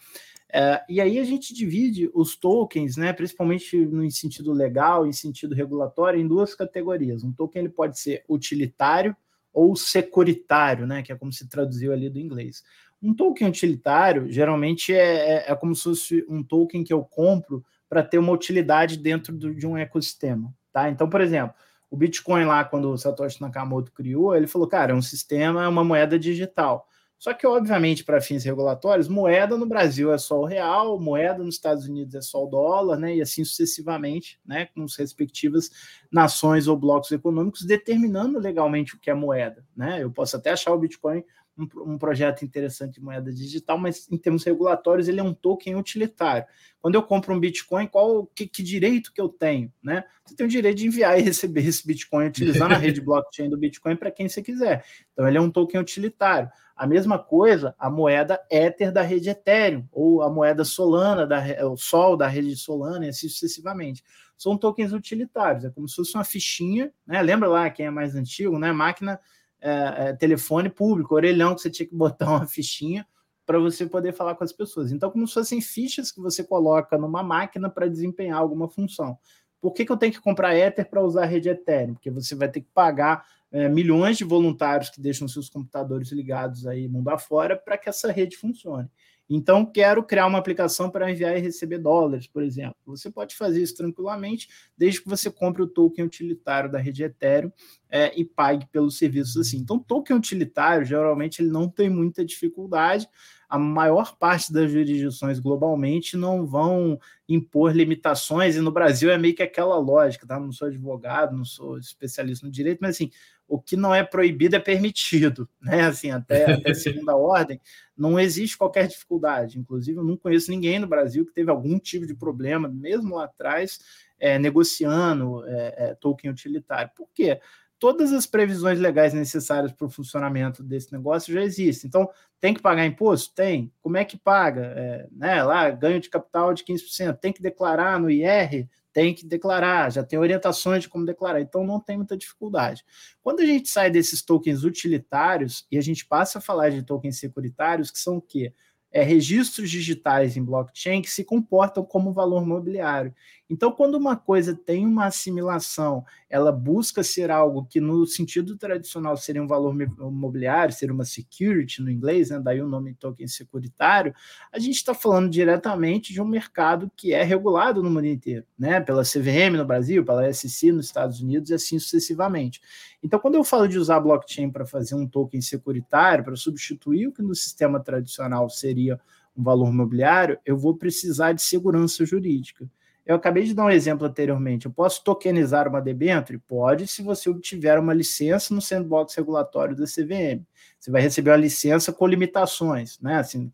E aí a gente divide os tokens, né, principalmente no sentido legal e sentido regulatório, em duas categorias. Um token ele pode ser utilitário ou securitário, né, que é como se traduziu ali do inglês. Um token utilitário geralmente é, é, é como se fosse um token que eu compro para ter uma utilidade dentro do, de um ecossistema. Tá? Então, por exemplo, o Bitcoin lá, quando o Satoshi Nakamoto criou, ele falou, cara, é um sistema, é uma moeda digital. Só que, obviamente, para fins regulatórios, moeda no Brasil é só o real, moeda nos Estados Unidos é só o dólar, né? E assim sucessivamente, né? Com as respectivas nações ou blocos econômicos determinando legalmente o que é moeda, né? Eu posso até achar o Bitcoin um, um, projeto interessante de moeda digital, mas em termos regulatórios ele é um token utilitário. Quando eu compro um Bitcoin, qual que, que, direito que eu tenho? Né? Você tem o direito de enviar e receber esse Bitcoin utilizando a rede blockchain do Bitcoin para quem você quiser. Então ele é um token utilitário. A mesma coisa, a moeda Ether da rede Ethereum, ou a moeda Solana, da, o Sol da rede Solana, e assim sucessivamente. São tokens utilitários, é como se fosse uma fichinha, né? Lembra lá quem é mais antigo, né? Máquina é, é, telefone público, orelhão, que você tinha que botar uma fichinha para você poder falar com as pessoas. Então, como se fossem fichas que você coloca numa máquina para desempenhar alguma função. Por que, que eu tenho que comprar Ether para usar a rede Ethereum? Porque você vai ter que pagar é, milhões de voluntários que deixam seus computadores ligados aí mundo afora para que essa rede funcione. Então, quero criar uma aplicação para enviar e receber dólares, por exemplo. Você pode fazer isso tranquilamente, desde que você compre o token utilitário da rede Ethereum é, e pague pelos serviços assim. Então, token utilitário, geralmente, ele não tem muita dificuldade. A maior parte das jurisdições globalmente não vão impor limitações, e no Brasil é meio que aquela lógica, tá? Não sou advogado, não sou especialista no direito, mas assim, o que não é proibido é permitido, né? Assim, até, até segunda ordem, não existe qualquer dificuldade. Inclusive, eu não conheço ninguém no Brasil que teve algum tipo de problema, mesmo lá atrás, é, negociando é, é, token utilitário. Por quê? todas as previsões legais necessárias para o funcionamento desse negócio já existem. Então, tem que pagar imposto? Tem. Como é que paga? É, né, lá, ganho de capital de 15%. Tem que declarar no IR? Tem que declarar. Já tem orientações de como declarar. Então, não tem muita dificuldade. Quando a gente sai desses tokens utilitários e a gente passa a falar de tokens securitários, que são o quê? é, registros digitais em blockchain que se comportam como valor mobiliário. Então, quando uma coisa tem uma assimilação, ela busca ser algo que, no sentido tradicional, seria um valor imobiliário, seria uma security no inglês, né? daí o nome token securitário, a gente está falando diretamente de um mercado que é regulado no mundo inteiro, né? pela CVM no Brasil, pela SEC nos Estados Unidos e assim sucessivamente. Então, quando eu falo de usar blockchain para fazer um token securitário, para substituir o que no sistema tradicional seria um valor imobiliário, eu vou precisar de segurança jurídica. Eu acabei de dar um exemplo anteriormente. Eu posso tokenizar uma debênture? Pode, se você obtiver uma licença no sandbox regulatório da CVM. Você vai receber uma licença com limitações, né? Assim,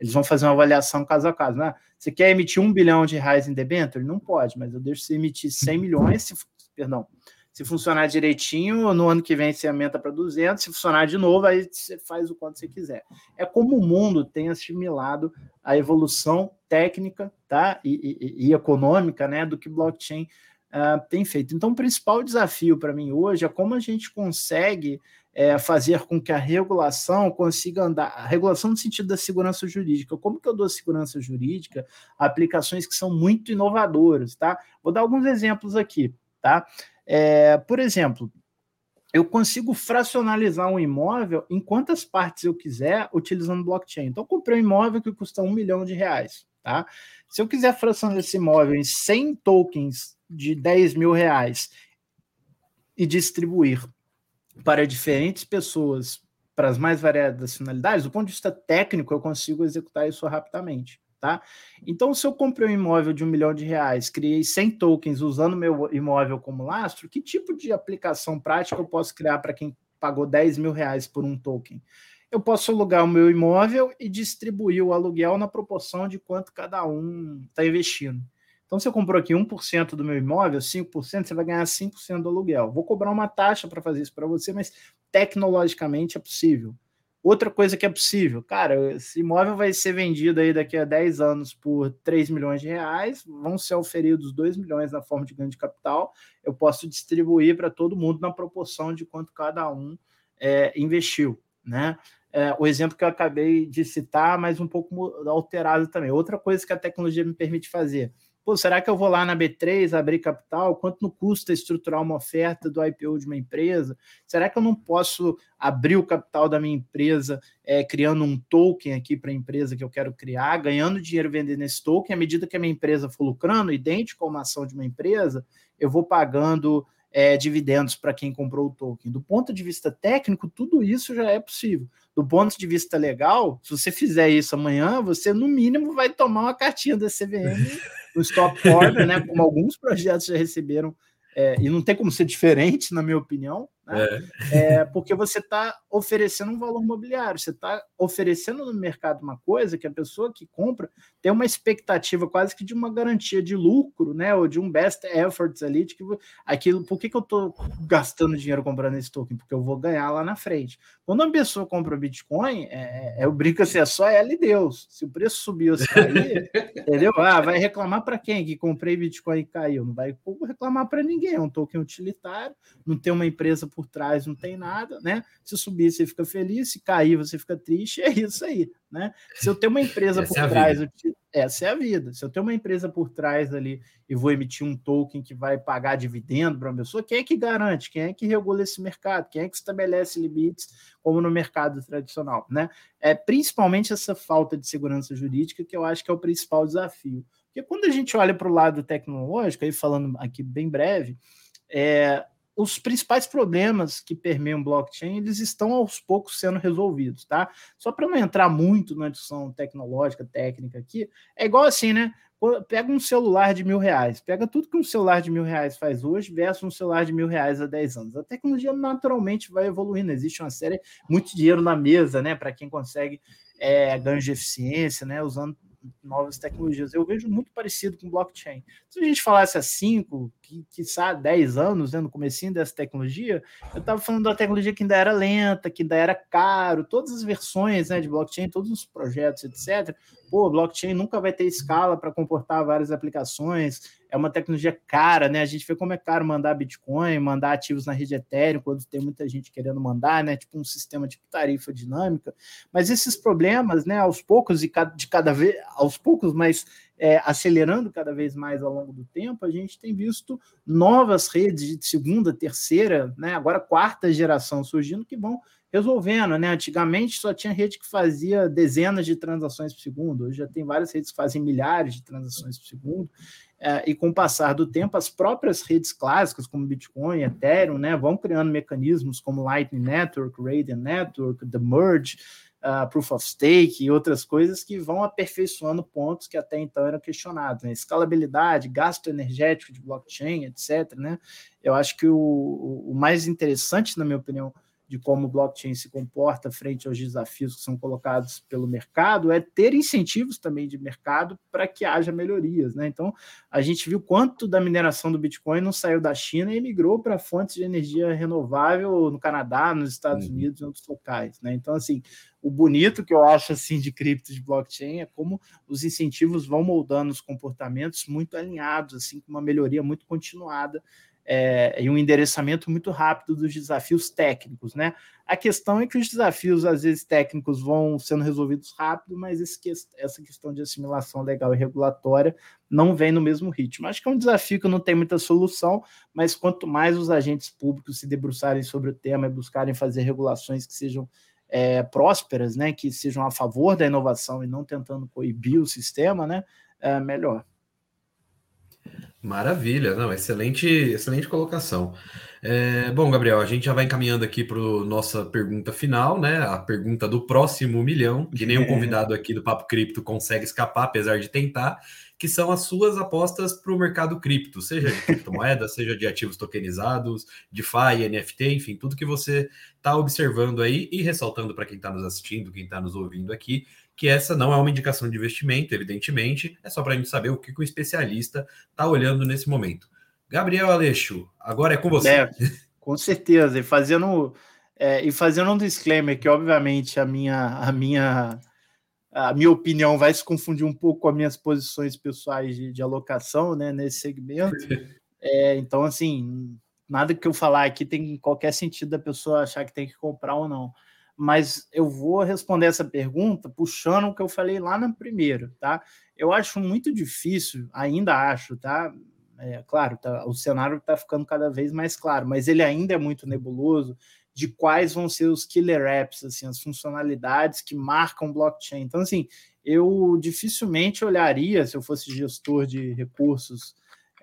eles vão fazer uma avaliação caso a caso. Né? Você quer emitir um bilhão de reais em debênture? Não pode, mas eu deixo você emitir 100 milhões, se, perdão, se funcionar direitinho, no ano que vem você aumenta para 200. Se funcionar de novo, aí você faz o quanto você quiser. É como o mundo tem assimilado a evolução técnica tá? e, e, e econômica né, do que blockchain uh, tem feito. Então, o principal desafio para mim hoje é como a gente consegue é, fazer com que a regulação consiga andar, a regulação no sentido da segurança jurídica. Como que eu dou segurança jurídica a aplicações que são muito inovadoras, tá? Vou dar alguns exemplos aqui, tá? É, por exemplo, eu consigo fracionalizar um imóvel em quantas partes eu quiser utilizando blockchain. Então, eu comprei um imóvel que custa um milhão de reais. Tá? Se eu quiser fracionar esse imóvel em 100 tokens de 10 mil reais e distribuir para diferentes pessoas, para as mais variadas finalidades, do ponto de vista técnico, eu consigo executar isso rapidamente. Tá? Então, se eu comprei um imóvel de um milhão de reais, criei 100 tokens usando meu imóvel como lastro, que tipo de aplicação prática eu posso criar para quem pagou 10 mil reais por um token? Eu posso alugar o meu imóvel e distribuir o aluguel na proporção de quanto cada um está investindo. Então, se eu comprou aqui 1% do meu imóvel, 5%, você vai ganhar 5% do aluguel. Vou cobrar uma taxa para fazer isso para você, mas tecnologicamente é possível. Outra coisa que é possível, cara, esse imóvel vai ser vendido aí daqui a 10 anos por 3 milhões de reais, vão ser oferidos 2 milhões na forma de ganho de capital, eu posso distribuir para todo mundo na proporção de quanto cada um é, investiu, né? É, o exemplo que eu acabei de citar, mas um pouco alterado também. Outra coisa que a tecnologia me permite fazer, Pô, será que eu vou lá na B3 abrir capital? Quanto não custa estruturar uma oferta do IPO de uma empresa? Será que eu não posso abrir o capital da minha empresa é, criando um token aqui para a empresa que eu quero criar, ganhando dinheiro vendendo esse token? À medida que a minha empresa for lucrando, idêntico a uma ação de uma empresa, eu vou pagando é, dividendos para quem comprou o token. Do ponto de vista técnico, tudo isso já é possível. Do ponto de vista legal, se você fizer isso amanhã, você no mínimo vai tomar uma cartinha da CVM no stop order, né? Como alguns projetos já receberam, é, e não tem como ser diferente, na minha opinião, né? É. é. porque você está oferecendo um valor mobiliário, você está oferecendo no mercado uma coisa que a pessoa que compra tem uma expectativa quase que de uma garantia de lucro, né? Ou de um best efforts ali, de que aquilo, por que, que eu estou gastando dinheiro comprando esse token? Porque eu vou ganhar lá na frente. Quando uma pessoa compra Bitcoin, é, é, eu brinco assim, é só ela e Deus. Se o preço subir ou se cair, entendeu? Ah, vai reclamar para quem que comprei Bitcoin e caiu? Não vai reclamar para ninguém, é um token utilitário, não tem uma empresa por trás não tem nada, né? Se subir, você fica feliz, se cair, você fica triste, é isso aí, né? Se eu tenho uma empresa por é trás, eu, essa é a vida. Se eu tenho uma empresa por trás ali e vou emitir um token que vai pagar dividendo para uma pessoa, quem é que garante? Quem é que regula esse mercado? Quem é que estabelece limites, como no mercado tradicional, né? É principalmente essa falta de segurança jurídica que eu acho que é o principal desafio. Porque quando a gente olha para o lado tecnológico, aí falando aqui bem breve, é, os principais problemas que permeiam blockchain, eles estão aos poucos sendo resolvidos, tá? Só para não entrar muito na discussão tecnológica, técnica aqui, é igual assim, né? Pega um celular de mil reais, pega tudo que um celular de mil reais faz hoje versus um celular de mil reais há 10 anos. A tecnologia naturalmente vai evoluindo, existe uma série, muito dinheiro na mesa, né? Para quem consegue é, ganhos de eficiência, né? Usando novas tecnologias. Eu vejo muito parecido com blockchain. Se a gente falasse há 5, que, que 10 anos, né, no comecinho dessa tecnologia, eu estava falando da tecnologia que ainda era lenta, que ainda era caro, todas as versões né, de blockchain, todos os projetos, etc. Pô, blockchain nunca vai ter escala para comportar várias aplicações, é uma tecnologia cara, né? A gente vê como é caro mandar Bitcoin, mandar ativos na rede Ethereum, quando tem muita gente querendo mandar, né? Tipo um sistema de tarifa dinâmica. Mas esses problemas, né, aos poucos e de cada vez, aos poucos, mas é, acelerando cada vez mais ao longo do tempo, a gente tem visto novas redes de segunda, terceira, né? Agora quarta geração surgindo que vão resolvendo, né? Antigamente só tinha rede que fazia dezenas de transações por segundo, hoje já tem várias redes que fazem milhares de transações por segundo. É, e com o passar do tempo, as próprias redes clássicas, como Bitcoin, Ethereum, né, vão criando mecanismos como Lightning Network, Radiant Network, The Merge, uh, Proof of Stake e outras coisas que vão aperfeiçoando pontos que até então eram questionados. Né? Escalabilidade, gasto energético de blockchain, etc. Né? Eu acho que o, o mais interessante, na minha opinião, de como o blockchain se comporta frente aos desafios que são colocados pelo mercado, é ter incentivos também de mercado para que haja melhorias. Né? Então, a gente viu quanto da mineração do Bitcoin não saiu da China e migrou para fontes de energia renovável no Canadá, nos Estados uhum. Unidos e outros locais. Né? Então, assim, o bonito que eu acho assim de cripto de blockchain é como os incentivos vão moldando os comportamentos muito alinhados, assim, com uma melhoria muito continuada é, e um endereçamento muito rápido dos desafios técnicos, né? A questão é que os desafios, às vezes, técnicos vão sendo resolvidos rápido, mas esse, essa questão de assimilação legal e regulatória não vem no mesmo ritmo. Acho que é um desafio que não tem muita solução, mas quanto mais os agentes públicos se debruçarem sobre o tema e buscarem fazer regulações que sejam é, prósperas, né, que sejam a favor da inovação e não tentando coibir o sistema, né, é melhor. Maravilha, não, excelente, excelente colocação. É, bom, Gabriel, a gente já vai encaminhando aqui para nossa pergunta final, né? A pergunta do próximo milhão, que nenhum convidado aqui do Papo Cripto consegue escapar, apesar de tentar, que são as suas apostas para o mercado cripto, seja de criptomoedas, seja de ativos tokenizados, DeFi, NFT, enfim, tudo que você está observando aí e ressaltando para quem está nos assistindo, quem está nos ouvindo aqui, que essa não é uma indicação de investimento, evidentemente, é só para a gente saber o que, que o especialista está olhando nesse momento. Gabriel Aleixo, agora é com você. É, com certeza, e fazendo, é, e fazendo um disclaimer que, obviamente, a minha, a minha a minha opinião vai se confundir um pouco com as minhas posições pessoais de, de alocação né, nesse segmento. É, então, assim, nada que eu falar aqui tem qualquer sentido da pessoa achar que tem que comprar ou não mas eu vou responder essa pergunta puxando o que eu falei lá na primeira, tá? Eu acho muito difícil, ainda acho, tá? É, claro, tá, o cenário está ficando cada vez mais claro, mas ele ainda é muito nebuloso de quais vão ser os killer apps, assim, as funcionalidades que marcam blockchain. Então, assim, eu dificilmente olharia, se eu fosse gestor de recursos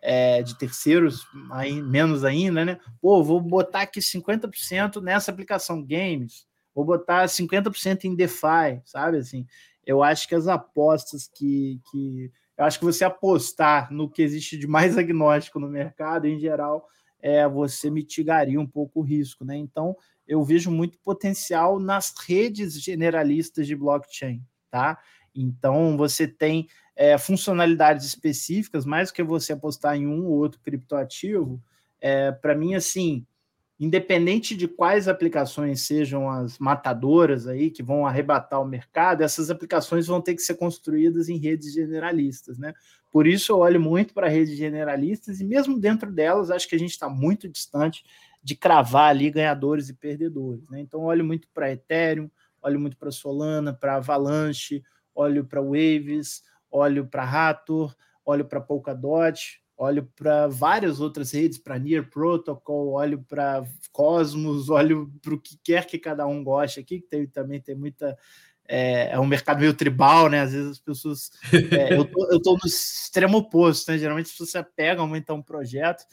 é, de terceiros, aí, menos ainda, né? Pô, vou botar aqui 50% nessa aplicação games vou botar 50% em DeFi, sabe? Assim, eu acho que as apostas que, que. Eu acho que você apostar no que existe de mais agnóstico no mercado, em geral, é, você mitigaria um pouco o risco, né? Então, eu vejo muito potencial nas redes generalistas de blockchain, tá? Então, você tem é, funcionalidades específicas, mais do que você apostar em um ou outro criptoativo. É, Para mim, assim, independente de quais aplicações sejam as matadoras aí que vão arrebatar o mercado, essas aplicações vão ter que ser construídas em redes generalistas, né? Por isso eu olho muito para redes generalistas e mesmo dentro delas acho que a gente está muito distante de cravar ali ganhadores e perdedores, né? Então olho muito para Ethereum, olho muito para Solana, para Avalanche, olho para Waves, olho para Rator, olho para Polkadot, olho para várias outras redes, para Near Protocol, olho para Cosmos, olho para o que quer que cada um goste aqui, que tem, também tem muita. É, é, um mercado meio tribal, né? Às vezes as pessoas. É, eu, tô, eu tô no extremo oposto, né? Geralmente as pessoas se apegam muito a um projeto.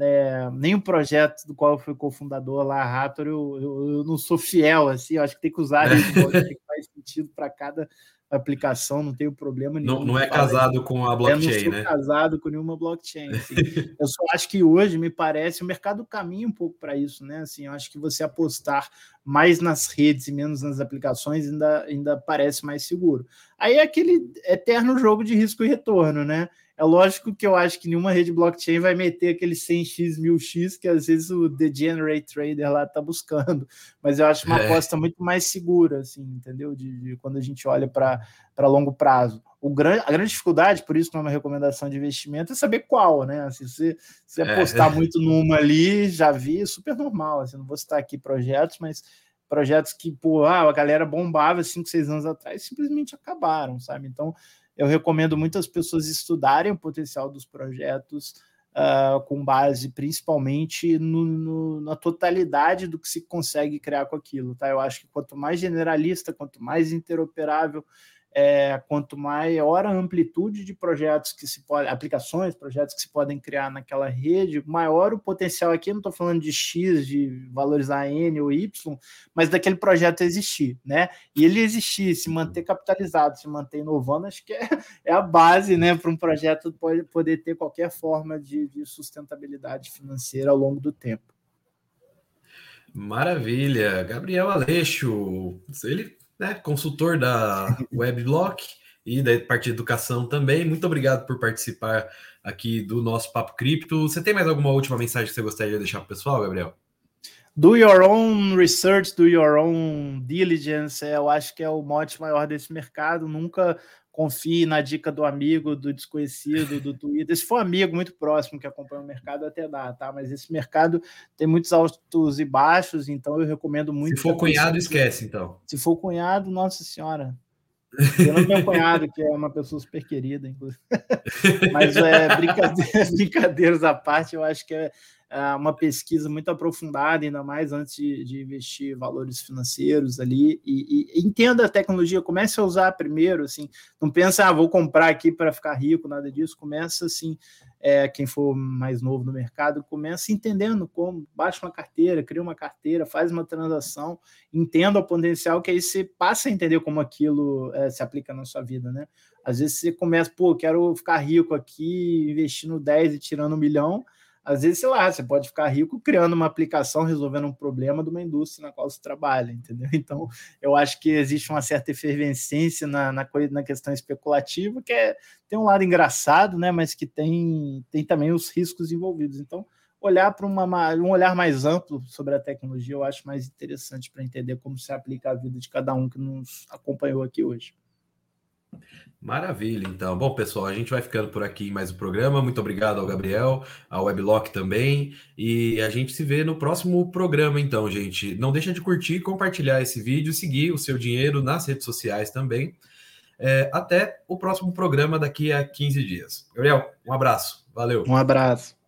É, nem um projeto do qual eu fui cofundador lá, a Raptor, eu, eu, eu, não sou fiel, assim, eu acho que tem que usar isso, que faz sentido para cada aplicação, não tenho problema nenhum. Não, não é casado com a blockchain, eu não sou né? casado com nenhuma blockchain. Assim. eu só acho que hoje, me parece, o mercado caminha um pouco para isso, né? Assim, eu acho que você apostar mais nas redes e menos nas aplicações ainda, ainda parece mais seguro. Aí é aquele eterno jogo de risco e retorno, né? É lógico que eu acho que nenhuma rede blockchain vai meter aquele 100x, 1000x que às vezes o degenerate trader lá está buscando, mas eu acho uma é. aposta muito mais segura, assim, entendeu? De, de quando a gente olha para longo prazo. O grande, a grande dificuldade, por isso não é uma recomendação de investimento, é saber qual, né? Assim, se você é. apostar é. muito numa ali, já vi, é super normal. Assim, não vou citar aqui projetos, mas projetos que, pô, ah, a galera bombava 5, 6 anos atrás, simplesmente acabaram, sabe? Então, eu recomendo muitas pessoas estudarem o potencial dos projetos uh, com base principalmente no, no, na totalidade do que se consegue criar com aquilo. Tá? Eu acho que quanto mais generalista, quanto mais interoperável é, quanto maior a amplitude de projetos que se pode, aplicações, projetos que se podem criar naquela rede, maior o potencial aqui, não estou falando de X, de valorizar N ou Y, mas daquele projeto existir, né? E ele existir, se manter capitalizado, se manter inovando, acho que é, é a base, né, para um projeto pode, poder ter qualquer forma de, de sustentabilidade financeira ao longo do tempo. Maravilha. Gabriel Aleixo, ele né, consultor da Webblock e da parte de educação também. Muito obrigado por participar aqui do nosso Papo Cripto. Você tem mais alguma última mensagem que você gostaria de deixar para o pessoal, Gabriel? Do your own research, do your own diligence, eu acho que é o mote maior desse mercado. Nunca confie na dica do amigo, do desconhecido, do Twitter. Se for amigo muito próximo que acompanha o mercado, até dá, tá? Mas esse mercado tem muitos altos e baixos, então eu recomendo muito. Se for cunhado, esquece, então. Se for cunhado, nossa senhora. Eu não tenho cunhado, que é uma pessoa super querida, inclusive. Mas é, brincadeiras, brincadeiras à parte, eu acho que é é, uma pesquisa muito aprofundada, ainda mais antes de, de investir valores financeiros ali, e, e, entenda a tecnologia, comece a usar primeiro, assim, não pensa, ah, vou comprar aqui para ficar rico, nada disso, começa assim, é, quem for mais novo no mercado, começa entendendo como, baixa uma carteira, cria uma carteira, faz uma transação, entenda o potencial, que aí você passa a entender como aquilo é, se aplica na sua vida, né? Às vezes você começa, pô, quero ficar rico aqui, investindo 10 e tirando um milhão, às vezes, sei lá, você pode ficar rico criando uma aplicação, resolvendo um problema de uma indústria na qual você trabalha, entendeu? Então, eu acho que existe uma certa efervescência na, na, na questão especulativa, que é, tem um lado engraçado, né? Mas que tem, tem também os riscos envolvidos. Então, olhar para um olhar mais amplo sobre a tecnologia, eu acho mais interessante para entender como se aplica a vida de cada um que nos acompanhou aqui hoje. Maravilha, então. Bom, pessoal, a gente vai ficando por aqui em mais um programa. Muito obrigado ao Gabriel, ao Weblock também. E a gente se vê no próximo programa, então, gente. Não deixa de curtir, compartilhar esse vídeo, seguir o seu dinheiro nas redes sociais também. É, até o próximo programa daqui a 15 dias. Gabriel, um abraço. Valeu. Um abraço.